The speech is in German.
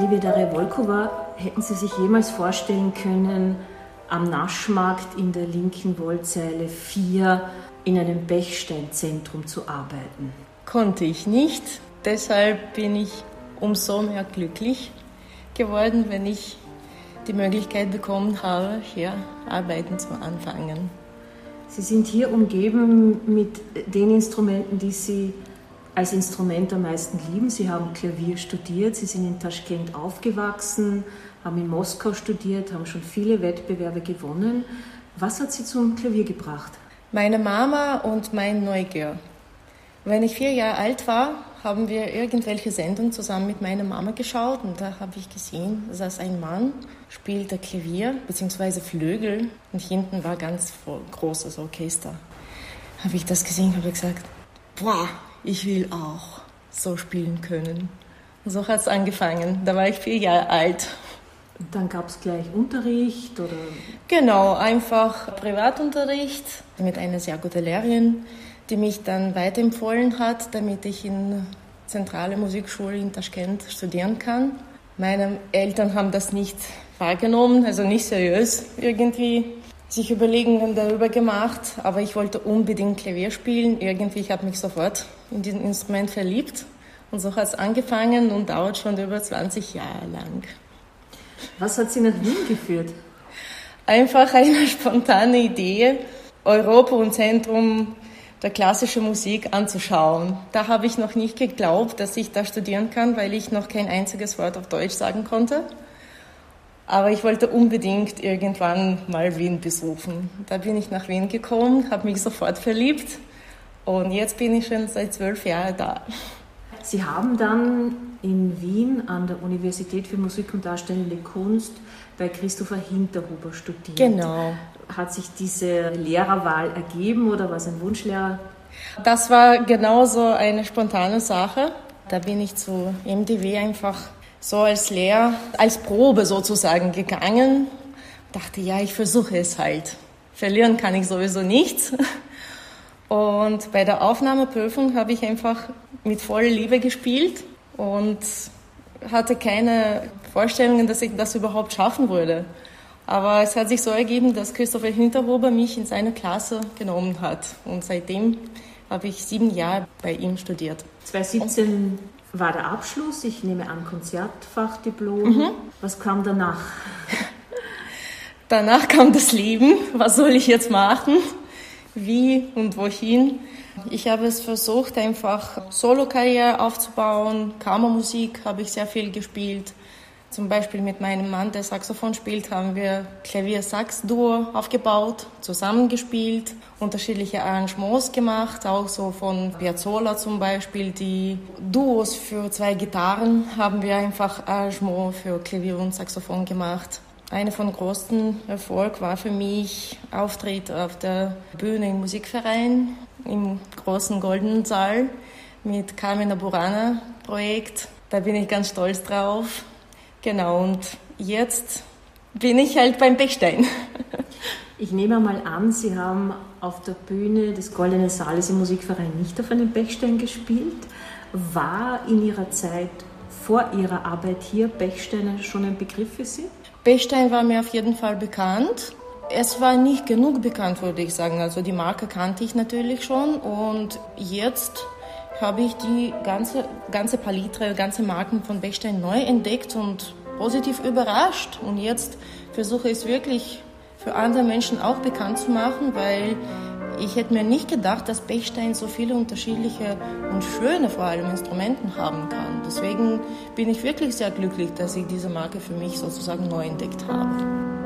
Liebe Daria Volkova, hätten Sie sich jemals vorstellen können, am Naschmarkt in der linken Wollzeile 4 in einem Bechsteinzentrum zu arbeiten? Konnte ich nicht. Deshalb bin ich umso mehr glücklich geworden, wenn ich die Möglichkeit bekommen habe, hier arbeiten zu anfangen. Sie sind hier umgeben mit den Instrumenten, die Sie als Instrument am meisten lieben. Sie haben Klavier studiert, Sie sind in Taschkent aufgewachsen, haben in Moskau studiert, haben schon viele Wettbewerbe gewonnen. Was hat Sie zum Klavier gebracht? Meine Mama und mein Neugier. Wenn ich vier Jahre alt war, haben wir irgendwelche Sendungen zusammen mit meiner Mama geschaut und da habe ich gesehen, dass ein Mann spielte Klavier bzw. Flügel und hinten war ganz großes Orchester. Habe ich das gesehen, habe gesagt, boah, ich will auch so spielen können. Und so hat es angefangen. Da war ich vier Jahre alt. Und dann gab es gleich Unterricht oder? Genau, einfach Privatunterricht mit einer sehr guten Lehrerin die mich dann weiterempfohlen hat, damit ich in zentrale Musikschule in Taschkent studieren kann. Meine Eltern haben das nicht wahrgenommen, also nicht seriös irgendwie sich Überlegungen darüber gemacht, aber ich wollte unbedingt Klavier spielen. Irgendwie ich habe mich sofort in dieses Instrument verliebt und so hat es angefangen und dauert schon über 20 Jahre lang. Was hat Sie nach Wien geführt? Einfach eine spontane Idee, Europa und Zentrum der klassischen Musik anzuschauen. Da habe ich noch nicht geglaubt, dass ich da studieren kann, weil ich noch kein einziges Wort auf Deutsch sagen konnte. Aber ich wollte unbedingt irgendwann mal Wien besuchen. Da bin ich nach Wien gekommen, habe mich sofort verliebt und jetzt bin ich schon seit zwölf Jahren da. Sie haben dann in Wien an der Universität für Musik und Darstellende Kunst bei Christopher Hinterhuber studiert. Genau. Hat sich diese Lehrerwahl ergeben oder war es ein Wunschlehrer? Das war genauso eine spontane Sache. Da bin ich zu MDW einfach so als Lehrer, als Probe sozusagen gegangen. Dachte, ja, ich versuche es halt. Verlieren kann ich sowieso nichts. Und bei der Aufnahmeprüfung habe ich einfach mit voller Liebe gespielt und hatte keine Vorstellungen, dass ich das überhaupt schaffen würde. Aber es hat sich so ergeben, dass Christopher Hinterhuber mich in seine Klasse genommen hat. Und seitdem habe ich sieben Jahre bei ihm studiert. 2017 war der Abschluss, ich nehme an Konzertfachdiplom. Mhm. Was kam danach? Danach kam das Leben. Was soll ich jetzt machen? Wie und wohin? Ich habe es versucht, einfach Solo-Karriere aufzubauen. Kammermusik habe ich sehr viel gespielt. Zum Beispiel mit meinem Mann, der Saxophon spielt, haben wir Klavier-Sax-Duo aufgebaut, zusammengespielt, unterschiedliche Arrangements gemacht, auch so von Piazzolla zum Beispiel. Die Duos für zwei Gitarren haben wir einfach Arrangement für Klavier und Saxophon gemacht. Eine von großen Erfolg war für mich Auftritt auf der Bühne im Musikverein im großen Goldenen Saal mit Carmina Burana Projekt. Da bin ich ganz stolz drauf. Genau, und jetzt bin ich halt beim Bechstein. Ich nehme mal an, Sie haben auf der Bühne des Goldenen Saales im Musikverein nicht auf einem Bechstein gespielt. War in Ihrer Zeit vor Ihrer Arbeit hier Bechstein schon ein Begriff für Sie? Bechstein war mir auf jeden Fall bekannt. Es war nicht genug bekannt, würde ich sagen. Also die Marke kannte ich natürlich schon und jetzt habe ich die ganze, ganze Palitre, ganze Marken von Bechstein neu entdeckt und positiv überrascht. Und jetzt versuche ich es wirklich für andere Menschen auch bekannt zu machen, weil ich hätte mir nicht gedacht, dass Bechstein so viele unterschiedliche und schöne vor allem Instrumenten haben kann. Deswegen bin ich wirklich sehr glücklich, dass ich diese Marke für mich sozusagen neu entdeckt habe.